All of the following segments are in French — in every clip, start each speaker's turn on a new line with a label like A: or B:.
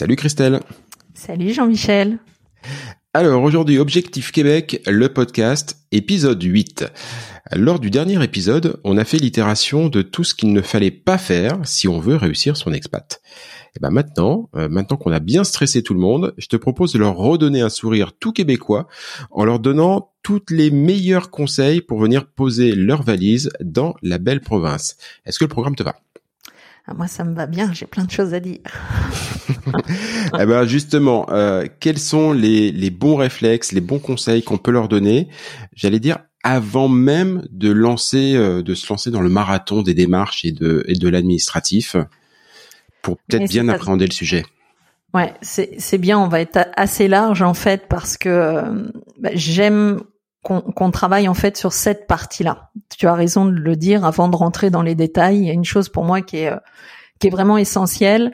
A: Salut Christelle.
B: Salut Jean-Michel.
A: Alors aujourd'hui, Objectif Québec, le podcast, épisode 8. Lors du dernier épisode, on a fait l'itération de tout ce qu'il ne fallait pas faire si on veut réussir son expat. Et ben maintenant, euh, maintenant qu'on a bien stressé tout le monde, je te propose de leur redonner un sourire tout québécois en leur donnant toutes les meilleurs conseils pour venir poser leur valise dans la belle province. Est-ce que le programme te va?
B: Moi, ça me va bien. J'ai plein de choses à dire.
A: eh ben justement, euh, quels sont les, les bons réflexes, les bons conseils qu'on peut leur donner J'allais dire avant même de lancer, euh, de se lancer dans le marathon des démarches et de, et de l'administratif, pour peut-être bien appréhender le sujet?
B: Ouais, c'est c'est bien. On va être assez large en fait parce que euh, bah, j'aime qu'on travaille en fait sur cette partie-là. Tu as raison de le dire avant de rentrer dans les détails. Il y a une chose pour moi qui est qui est vraiment essentielle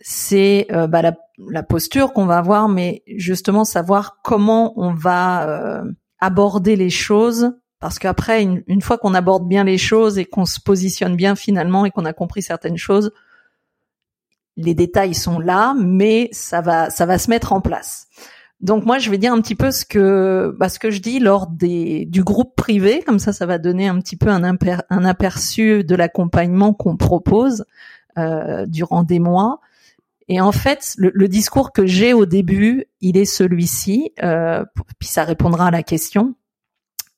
B: c'est euh, bah, la, posture qu'on va avoir, mais justement savoir comment on va euh, aborder les choses, parce qu'après, une, fois qu'on aborde bien les choses et qu'on se positionne bien finalement et qu'on a compris certaines choses, les détails sont là, mais ça va, ça va se mettre en place. Donc moi, je vais dire un petit peu ce que, bah, ce que je dis lors des, du groupe privé, comme ça, ça va donner un petit peu un, un aperçu de l'accompagnement qu'on propose euh, durant des mois. Et en fait, le, discours que j'ai au début, il est celui-ci, euh, puis ça répondra à la question.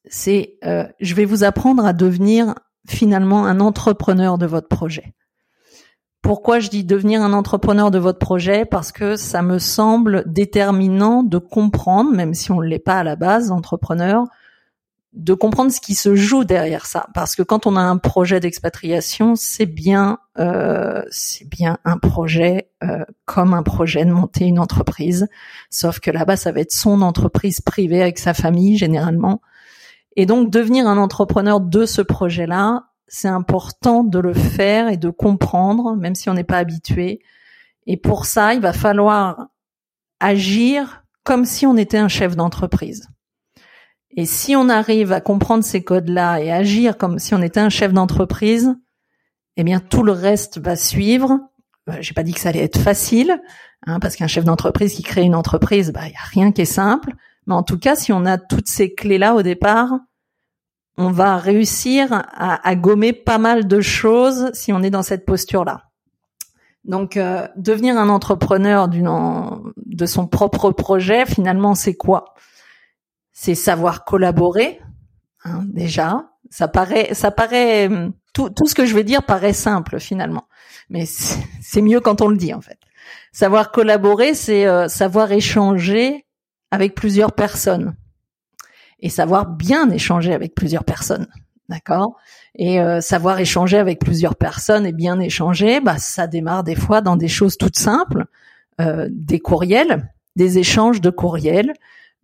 B: C'est, euh, je vais vous apprendre à devenir finalement un entrepreneur de votre projet. Pourquoi je dis devenir un entrepreneur de votre projet? Parce que ça me semble déterminant de comprendre, même si on ne l'est pas à la base, entrepreneur, de comprendre ce qui se joue derrière ça, parce que quand on a un projet d'expatriation, c'est bien, euh, c'est bien un projet euh, comme un projet de monter une entreprise, sauf que là-bas, ça va être son entreprise privée avec sa famille généralement, et donc devenir un entrepreneur de ce projet-là, c'est important de le faire et de comprendre, même si on n'est pas habitué. Et pour ça, il va falloir agir comme si on était un chef d'entreprise. Et si on arrive à comprendre ces codes-là et agir comme si on était un chef d'entreprise, eh bien tout le reste va suivre. Euh, j'ai pas dit que ça allait être facile, hein, parce qu'un chef d'entreprise qui crée une entreprise, bah il y a rien qui est simple. Mais en tout cas, si on a toutes ces clés-là au départ, on va réussir à, gommer pas mal de choses si on est dans cette posture-là. Donc, euh, devenir un entrepreneur de son propre projet, finalement, c'est quoi? C'est savoir collaborer. Hein, déjà, ça paraît, ça paraît, tout, tout ce que je vais dire paraît simple finalement, mais c'est mieux quand on le dit en fait. Savoir collaborer, c'est euh, savoir échanger avec plusieurs personnes et savoir bien échanger avec plusieurs personnes, d'accord? Et euh, savoir échanger avec plusieurs personnes et bien échanger, bah ça démarre des fois dans des choses toutes simples, euh, des courriels, des échanges de courriels,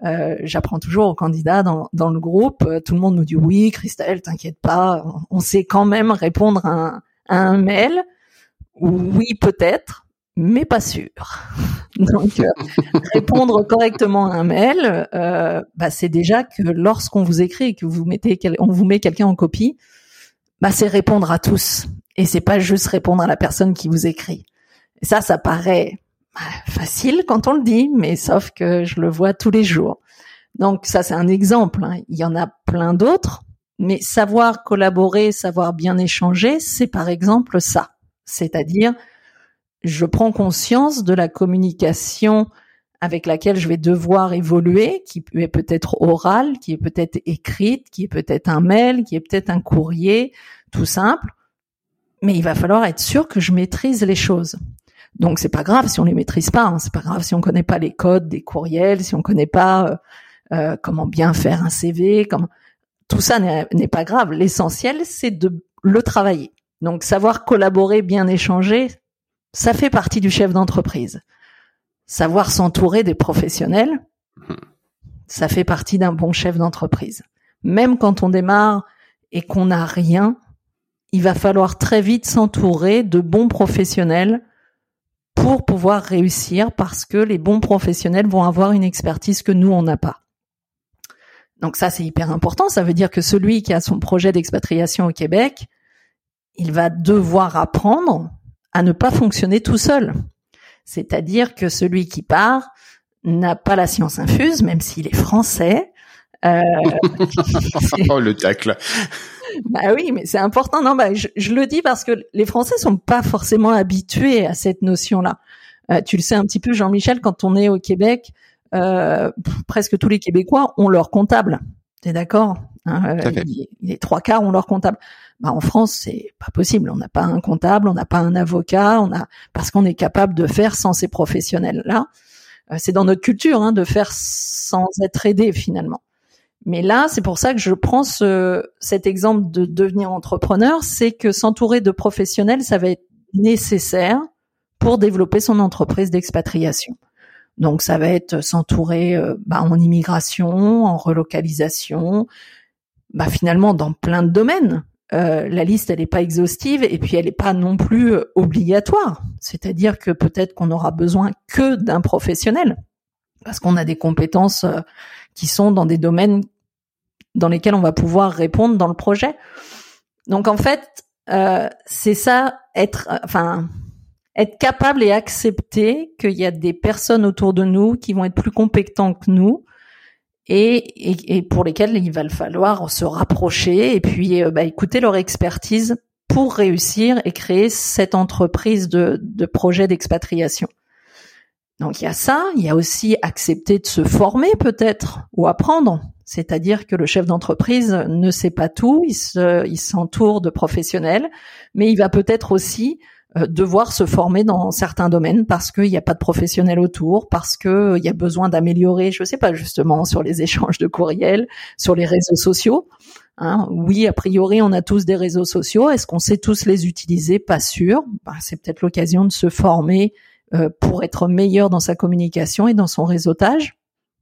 B: euh, j'apprends toujours aux candidats dans, dans le groupe. Euh, tout le monde nous dit oui, Christelle, t'inquiète pas, on, sait quand même répondre à un, à un mail. Oui, peut-être, mais pas sûr. Donc, euh, répondre correctement à un mail, euh, bah, c'est déjà que lorsqu'on vous écrit et que vous mettez, on vous met quelqu'un en copie, bah, c'est répondre à tous. Et c'est pas juste répondre à la personne qui vous écrit. Et ça, ça paraît bah, facile quand on le dit, mais sauf que je le vois tous les jours. Donc ça, c'est un exemple. Hein. Il y en a plein d'autres, mais savoir collaborer, savoir bien échanger, c'est par exemple ça. C'est-à-dire je prends conscience de la communication avec laquelle je vais devoir évoluer, qui est peut-être orale, qui est peut-être écrite, qui est peut-être un mail, qui est peut-être un courrier, tout simple. Mais il va falloir être sûr que je maîtrise les choses. Donc c'est pas grave si on les maîtrise pas, hein. c'est pas grave si on connaît pas les codes des courriels, si on connaît pas euh, euh, comment bien faire un CV, comment tout ça n'est pas grave. L'essentiel c'est de le travailler. Donc savoir collaborer, bien échanger, ça fait partie du chef d'entreprise. Savoir s'entourer des professionnels, ça fait partie d'un bon chef d'entreprise. Même quand on démarre et qu'on n'a rien, il va falloir très vite s'entourer de bons professionnels pour pouvoir réussir parce que les bons professionnels vont avoir une expertise que nous, on n'a pas. Donc ça, c'est hyper important. Ça veut dire que celui qui a son projet d'expatriation au Québec, il va devoir apprendre à ne pas fonctionner tout seul. C'est-à-dire que celui qui part n'a pas la science infuse, même s'il est français.
A: Euh, oh, le tacle.
B: Bah oui, mais c'est important. Non, bah je, le dis parce que les Français sont pas forcément habitués à cette notion-là. Euh, tu le sais un petit peu, Jean-Michel, quand on est au Québec, euh, presque tous les Québécois ont leur comptable. T'es d'accord hein, les, trois quarts ont leur comptable. Bah, en France, c'est pas possible. On n'a pas un comptable, on n'a pas un avocat, on a parce qu'on est capable de faire sans ces professionnels-là. Euh, c'est dans notre culture hein, de faire sans être aidé finalement. Mais là, c'est pour ça que je prends ce, cet exemple de devenir entrepreneur, c'est que s'entourer de professionnels, ça va être nécessaire pour développer son entreprise d'expatriation. Donc ça va être s'entourer euh, bah, en immigration, en relocalisation, bah, finalement dans plein de domaines. Euh, la liste, elle n'est pas exhaustive et puis elle n'est pas non plus euh, obligatoire. C'est-à-dire que peut-être qu'on aura besoin que d'un professionnel parce qu'on a des compétences euh, qui sont dans des domaines dans lesquels on va pouvoir répondre dans le projet. Donc en fait, c'est ça être, enfin, être capable et accepter qu'il y a des personnes autour de nous qui vont être plus compétents que nous et, pour lesquels il va falloir se rapprocher et puis euh, bah, écouter leur expertise pour réussir et créer cette entreprise de, de projet d'expatriation. Donc il y a ça, il y a aussi accepter de se former peut-être ou apprendre. C'est-à-dire que le chef d'entreprise ne sait pas tout, il s'entoure de professionnels, mais il va peut-être aussi devoir se former dans certains domaines parce qu'il n'y a pas de professionnels autour, parce qu'il euh, y a besoin d'améliorer, je ne sais pas justement, sur les échanges de courriels, sur les réseaux sociaux. Hein. Oui, a priori, on a tous des réseaux sociaux. Est-ce qu'on sait tous les utiliser? Pas sûr. Bah, c'est peut-être l'occasion de se former euh, pour être meilleur dans sa communication et dans son réseautage.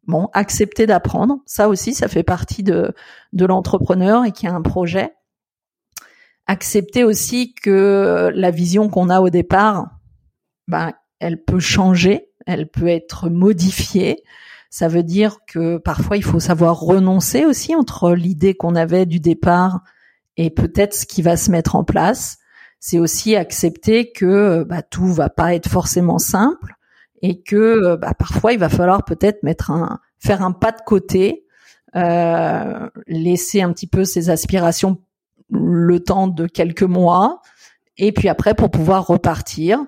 B: Bon, accepter d'apprendre, ça aussi, ça fait partie de, de l'entrepreneur et qui a un projet accepter aussi que la vision qu'on a au départ, ben, elle peut changer, elle peut être modifiée. Ça veut dire que parfois il faut savoir renoncer aussi entre l'idée qu'on avait du départ et peut-être ce qui va se mettre en place. C'est aussi accepter que bah, tout va pas être forcément simple et que bah, parfois il va falloir peut-être mettre un faire un pas de côté, euh, laisser un petit peu ses aspirations le temps de quelques mois, et puis après pour pouvoir repartir.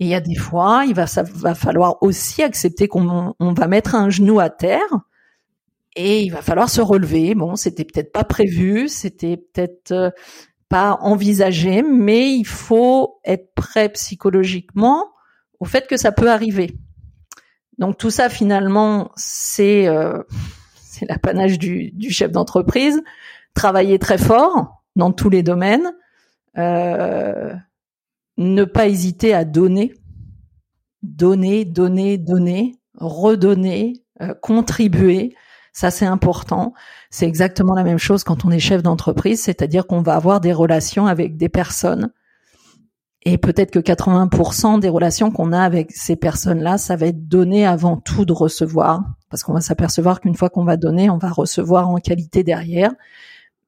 B: Et il y a des fois, il va, ça va falloir aussi accepter qu'on on va mettre un genou à terre et il va falloir se relever. Bon, c'était peut-être pas prévu, c'était peut-être euh, pas envisagé, mais il faut être prêt psychologiquement au fait que ça peut arriver. Donc tout ça finalement, c'est euh, c'est l'apanage du, du chef d'entreprise. Travailler très fort, dans tous les domaines. Euh, ne pas hésiter à donner, donner, donner, donner, redonner, euh, contribuer. Ça, c'est important. C'est exactement la même chose quand on est chef d'entreprise, c'est-à-dire qu'on va avoir des relations avec des personnes Et peut-être que 80% des relations qu'on a avec ces personnes-là, ça va être donné avant tout de recevoir, parce qu'on va s'apercevoir qu'une fois qu'on va donner, on va recevoir en qualité derrière.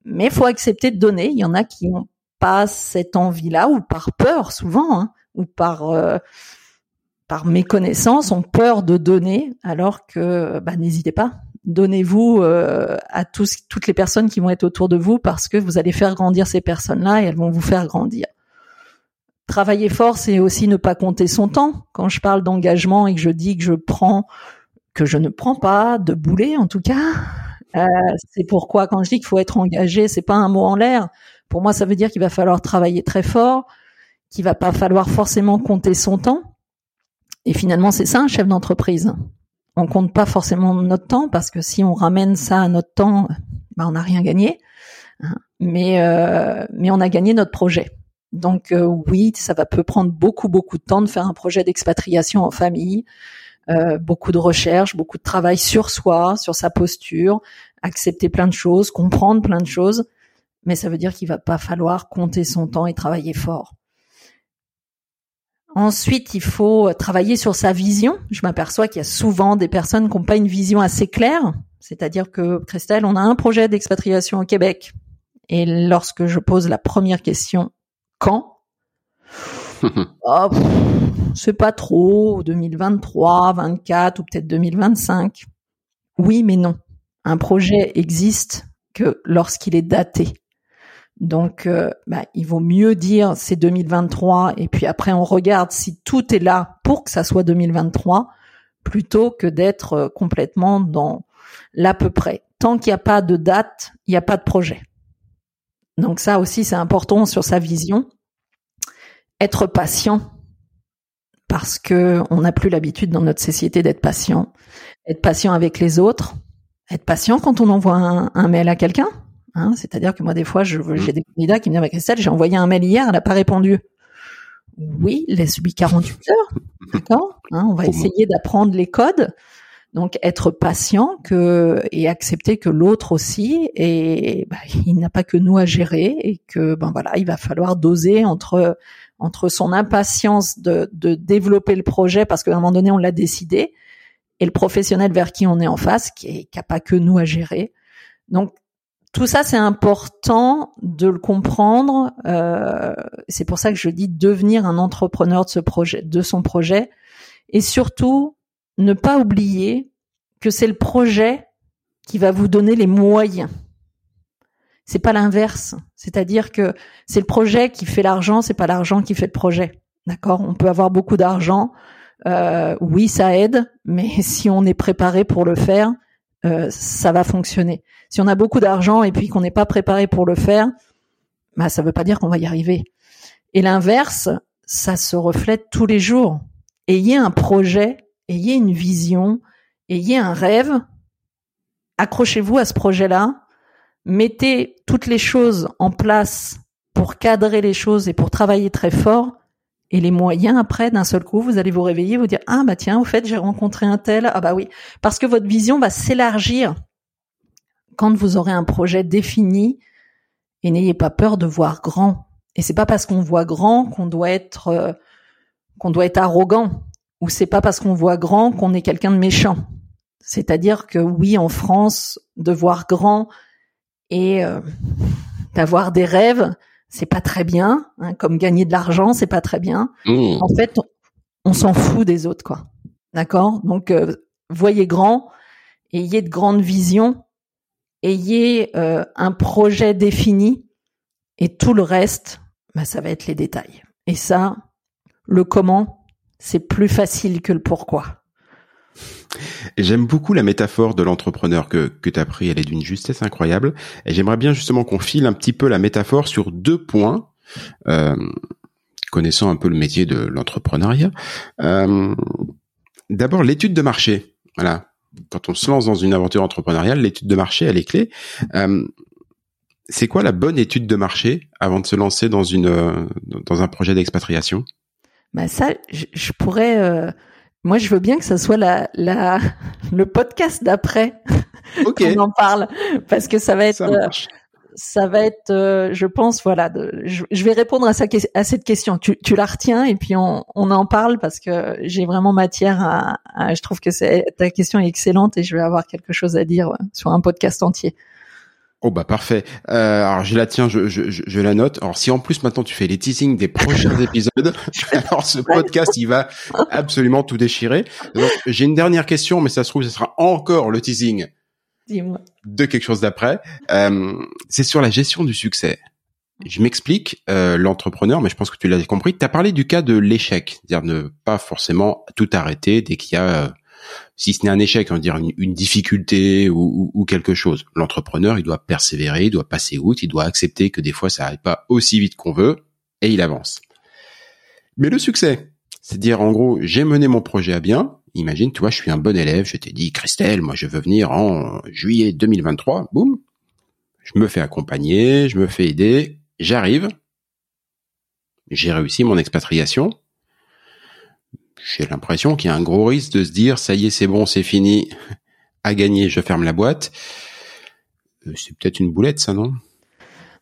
B: Mais faut accepter de donner. Il y en a qui n'ont pas cette envie-là, ou par peur souvent, hein, ou par euh, par méconnaissance, ont peur de donner, alors que bah, n'hésitez pas, donnez-vous euh, à tous, toutes les personnes qui vont être autour de vous, parce que vous allez faire grandir ces personnes-là et elles vont vous faire grandir. Travailler fort, c'est aussi ne pas compter son temps. Quand je parle d'engagement et que je dis que je prends, que je ne prends pas de boulet, en tout cas, euh, c'est pourquoi quand je dis qu'il faut être engagé, c'est pas un mot en l'air. Pour moi, ça veut dire qu'il va falloir travailler très fort, qu'il va pas falloir forcément compter son temps. Et finalement, c'est ça un chef d'entreprise. On compte pas forcément notre temps parce que si on ramène ça à notre temps, ben on n'a rien gagné. Hein. Mais euh, mais on a gagné notre projet. Donc euh, oui, ça va peut prendre beaucoup beaucoup de temps de faire un projet d'expatriation en famille, euh, beaucoup de recherche, beaucoup de travail sur soi, sur sa posture, accepter plein de choses, comprendre plein de choses, mais ça veut dire qu'il va pas falloir compter son temps et travailler fort. Ensuite, il faut travailler sur sa vision. Je m'aperçois qu'il y a souvent des personnes qui n'ont pas une vision assez claire. C'est-à-dire que, Christelle, on a un projet d'expatriation au Québec. Et lorsque je pose la première question, quand? Oh, C'est pas trop, 2023, 24 ou peut-être 2025. Oui, mais non. Un projet existe que lorsqu'il est daté. Donc, euh, bah, il vaut mieux dire c'est 2023 et puis après on regarde si tout est là pour que ça soit 2023 plutôt que d'être euh, complètement dans l'à peu près. Tant qu'il n'y a pas de date, il n'y a pas de projet. Donc ça aussi, c'est important sur sa vision. Être patient, parce que on n'a plus l'habitude dans notre société d'être patient. Être patient avec les autres. Être patient quand on envoie un, mail à quelqu'un. Hein, C'est-à-dire que moi, des fois, j'ai des candidats qui me disent, Christelle, j'ai envoyé un mail hier, elle n'a pas répondu. Oui, laisse-lui 48 heures. D'accord hein, On va essayer d'apprendre les codes. Donc être patient que et accepter que l'autre aussi et bah, il n'a pas que nous à gérer et que ben voilà il va falloir doser entre entre son impatience de, de développer le projet parce qu'à un moment donné on l'a décidé et le professionnel vers qui on est en face qui n'a pas que nous à gérer. Donc tout ça c'est important de le comprendre. Euh, c'est pour ça que je dis devenir un entrepreneur de ce projet, de son projet et surtout ne pas oublier que c'est le projet qui va vous donner les moyens. C'est pas l'inverse. C'est-à-dire que c'est le projet qui fait l'argent, c'est pas l'argent qui fait le projet. D'accord? On peut avoir beaucoup d'argent. Euh, oui, ça aide, mais si on est préparé pour le faire, euh, ça va fonctionner. Si on a beaucoup d'argent et puis qu'on n'est pas préparé pour le faire, bah ça veut pas dire qu'on va y arriver. Et l'inverse, ça se reflète tous les jours. Ayez un projet ayez une vision, ayez un rêve, accrochez-vous à ce projet-là, mettez toutes les choses en place pour cadrer les choses et pour travailler très fort. Et les moyens, après, d'un seul coup, vous allez vous réveiller, vous dire, ah, bah tiens, au fait, j'ai rencontré un tel. Ah, bah oui. Parce que votre vision va s'élargir quand vous aurez un projet défini et n'ayez pas peur de voir grand. Et c'est pas parce qu'on voit grand qu'on doit être, euh, qu'on doit être arrogant ou c'est pas parce qu'on voit grand qu'on est quelqu'un de méchant. C'est-à-dire que oui, en France, de voir grand et euh, d'avoir des rêves, c'est pas très bien. Hein, comme gagner de l'argent, c'est pas très bien. Mmh. En fait, on, s'en fout des autres, quoi. D'accord? Donc, euh, voyez grand, ayez de grandes visions, ayez euh, un projet défini, et tout le reste, bah, ça va être les détails. Et ça, le comment, c'est plus facile que le pourquoi.
A: J'aime beaucoup la métaphore de l'entrepreneur que, que tu as pris, elle est d'une justesse incroyable. Et j'aimerais bien justement qu'on file un petit peu la métaphore sur deux points, euh, connaissant un peu le métier de l'entrepreneuriat. Euh, D'abord, l'étude de marché. Voilà. Quand on se lance dans une aventure entrepreneuriale, l'étude de marché, elle est clé. Euh, c'est quoi la bonne étude de marché avant de se lancer dans une dans un projet d'expatriation?
B: Bah ça, je, pourrais. Moi, je veux bien que ça soit la, la le podcast d'après
A: okay.
B: qu'on en parle, parce que ça va être.
A: Ça euh,
B: ça va être, euh, je pense, voilà, je, vais répondre à, cette question. Tu, la retiens et puis on, en parle parce que j'ai vraiment matière à, Je trouve que ta question est excellente et je vais avoir quelque chose à dire sur un podcast entier.
A: Oh bah parfait. Euh, alors je la tiens, je, je, la note. Alors si en plus maintenant tu fais les teasings des prochains épisodes, alors ce podcast il va absolument tout déchirer. Donc j'ai une dernière question, mais ça se trouve ce sera encore le teasing de quelque chose d'après. Euh, c'est sur la gestion du succès. Je m'explique, euh, l'entrepreneur, mais je pense que tu l'as compris. Tu as parlé du cas de l'échec, c'est-à-dire ne pas forcément tout arrêter dès qu'il y a, euh, si ce n'est un échec, on dire une, difficulté ou, quelque chose. L'entrepreneur, il doit persévérer, il doit passer outre, il doit accepter que des fois ça n'arrive pas aussi vite qu'on veut et il avance. Mais le succès, c'est-à-dire en gros, j'ai mené mon projet à bien, Imagine, tu vois, je suis un bon élève, je t'ai dit, Christelle, moi je veux venir en juillet 2023, boum, je me fais accompagner, je me fais aider, j'arrive, j'ai réussi mon expatriation. J'ai l'impression qu'il y a un gros risque de se dire, ça y est, c'est bon, c'est fini, à gagner, je ferme la boîte. Euh, c'est peut-être une boulette, ça, non?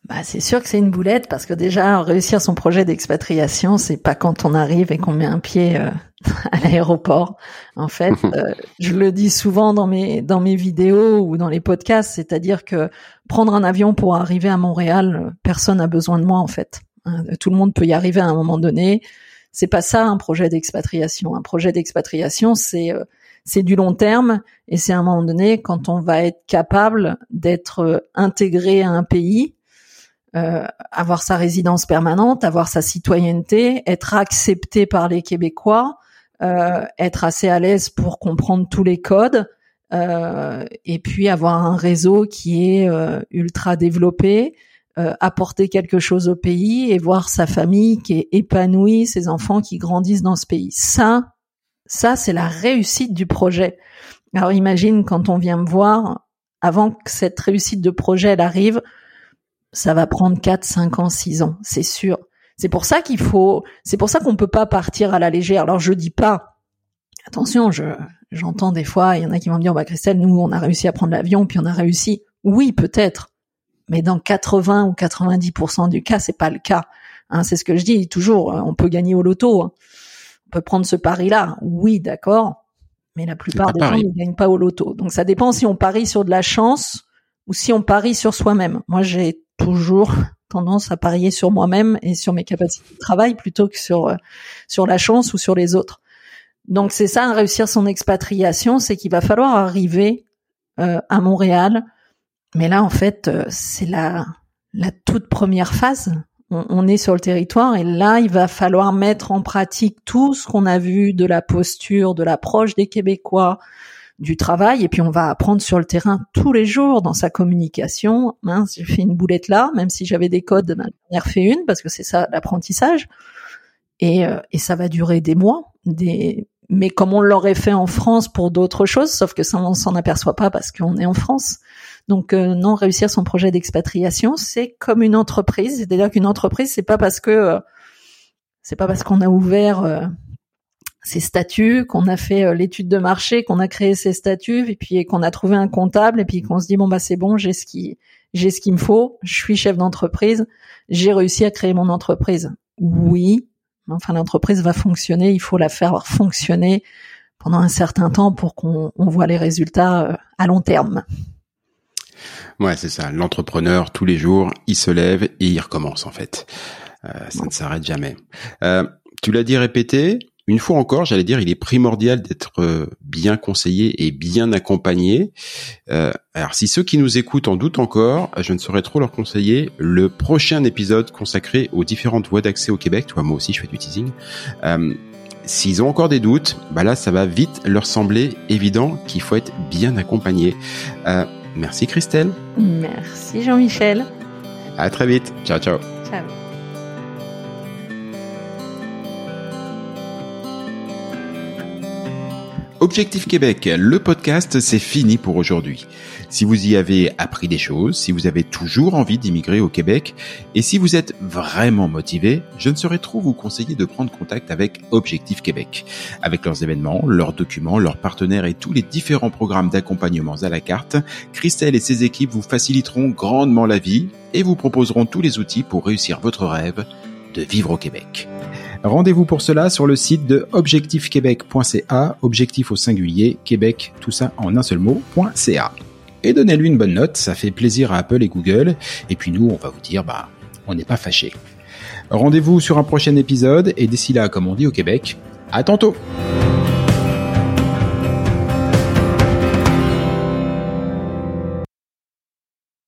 B: Bah, c'est sûr que c'est une boulette parce que déjà réussir son projet d'expatriation, c'est pas quand on arrive et qu'on met un pied euh, à l'aéroport. En fait, euh, je le dis souvent dans mes dans mes vidéos ou dans les podcasts, c'est-à-dire que prendre un avion pour arriver à Montréal, personne n'a besoin de moi en fait. Hein, tout le monde peut y arriver à un moment donné. C'est pas ça un projet d'expatriation. Un projet d'expatriation, c'est euh, c'est du long terme et c'est à un moment donné quand on va être capable d'être intégré à un pays euh, avoir sa résidence permanente, avoir sa citoyenneté, être accepté par les Québécois, euh, être assez à l'aise pour comprendre tous les codes, euh, et puis avoir un réseau qui est ultra développé, apporter quelque chose au pays et voir sa famille qui est épanouie, ses enfants qui grandissent dans ce pays. Ça, ça c'est la réussite du projet. Alors imagine quand on vient me voir, avant que cette réussite de projet elle arrive, ça va prendre 4, 5 ans, 6 ans, c'est sûr. C'est pour ça qu'il faut, c'est pour ça qu'on peut pas partir à la légère. Alors je dis pas, attention, je, j'entends des fois, il y en a qui vont me dire, bah Christelle, nous on a réussi à prendre l'avion, puis on a réussi. Oui, peut-être, mais dans 80 ou 90% du cas, c'est pas le cas. Hein, c'est ce que je dis toujours. On peut gagner au loto, hein. on peut prendre ce pari-là. Oui, d'accord, mais la plupart des gens ne gagnent pas au loto. Donc ça dépend si on parie sur de la chance ou si on parie sur soi-même. Moi, j'ai toujours tendance à parier sur moi-même et sur mes capacités de travail plutôt que sur euh, sur la chance ou sur les autres. Donc c'est ça, réussir son expatriation, c'est qu'il va falloir arriver euh, à Montréal. Mais là, en fait, euh, c'est la la toute première phase. On, on, est sur le territoire et là, il va falloir mettre en pratique tout ce qu'on a vu de la posture, de l'approche des Québécois, du travail et puis on va apprendre sur le terrain tous les jours dans sa communication. Mince, j'ai fait une boulette là, même si j'avais des codes, ben, j'en ai refait une parce que c'est ça l'apprentissage. Et, euh, et ça va durer des mois, des mais comme on l'aurait fait en France pour d'autres choses, sauf que ça on s'en aperçoit pas parce qu'on est en France. Donc euh, non, réussir son projet d'expatriation, c'est comme une entreprise. C'est-à-dire qu'une entreprise, c'est pas parce que euh, c'est pas parce qu'on a ouvert ces statuts, qu'on a fait euh, l'étude de marché, qu'on a créé ces statuts, et puis qu'on a trouvé un comptable, et puis qu'on se dit bon bah c'est bon, j'ai ce qui j'ai ce qu'il me faut, je suis chef d'entreprise, j'ai réussi à créer mon entreprise. Oui, enfin l'entreprise va fonctionner, il faut la faire fonctionner pendant un certain temps pour qu'on voit les résultats euh, à long terme.
A: Ouais, c'est ça. L'entrepreneur, tous les jours, il se lève et il recommence en fait. Euh, ça ne s'arrête jamais. Euh, tu l'as dit répété, une fois encore, j'allais dire, il est primordial d'être euh, bien conseillé et bien accompagné. Euh, alors, si ceux qui nous écoutent en doutent encore, je ne saurais trop leur conseiller le prochain épisode consacré aux différentes voies d'accès au Québec. Toi, moi aussi, je fais du teasing. Euh, S'ils ont encore des doutes, bah là, ça va vite leur sembler évident qu'il faut être bien accompagné. Euh, merci Christelle.
B: Merci Jean-Michel.
A: À très vite. Ciao, ciao.
B: Ciao.
C: Objectif Québec, le podcast, c'est fini pour aujourd'hui. Si vous y avez appris des choses, si vous avez toujours envie d'immigrer au Québec, et si vous êtes vraiment motivé, je ne saurais trop vous conseiller de prendre contact avec Objectif Québec. Avec leurs événements, leurs documents, leurs partenaires et tous les différents programmes d'accompagnement à la carte, Christelle et ses équipes vous faciliteront grandement la vie et vous proposeront tous les outils pour réussir votre rêve de vivre au Québec. Rendez-vous pour cela sur le site de objectifquebec.ca, objectif au singulier, Québec, tout ça en un seul mot.ca. Et donnez-lui une bonne note, ça fait plaisir à Apple et Google. Et puis nous, on va vous dire, bah, on n'est pas fâchés. Rendez-vous sur un prochain épisode et d'ici là, comme on dit au Québec, à tantôt!